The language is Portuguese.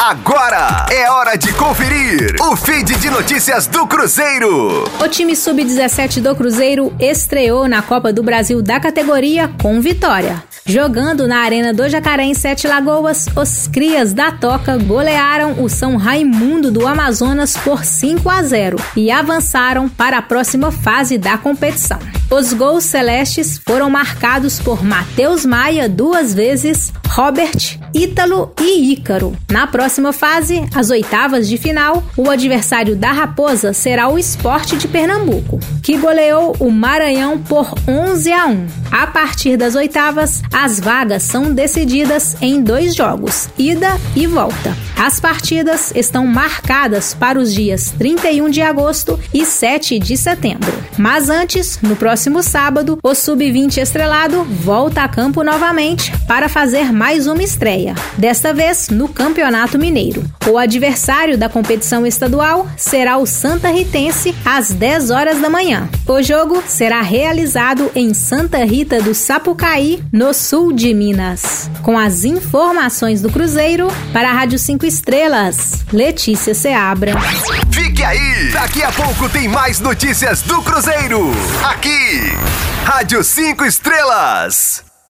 Agora é hora de conferir o feed de notícias do Cruzeiro. O time sub-17 do Cruzeiro estreou na Copa do Brasil da categoria com vitória. Jogando na Arena do Jacaré em Sete Lagoas, os crias da Toca golearam o São Raimundo do Amazonas por 5 a 0 e avançaram para a próxima fase da competição. Os gols celestes foram marcados por Matheus Maia duas vezes, Robert, Ítalo e Ícaro. Na próxima fase, as oitavas de final, o adversário da Raposa será o Esporte de Pernambuco, que goleou o Maranhão por 11 a 1. A partir das oitavas, as vagas são decididas em dois jogos, ida e volta. As partidas estão marcadas para os dias 31 de agosto e 7 de setembro. Mas antes, no próximo sábado, o Sub-20 estrelado volta a campo novamente para fazer mais uma estreia, desta vez no Campeonato Mineiro. O adversário da competição estadual será o Santa Ritense às 10 horas da manhã. O jogo será realizado em Santa Rita do Sapucaí, no sul de Minas. Com as informações do Cruzeiro, para a Rádio 5 Estrelas, Letícia Seabra. Fique aí! Daqui a pouco tem mais notícias do Cruzeiro. Aqui, Rádio 5 Estrelas.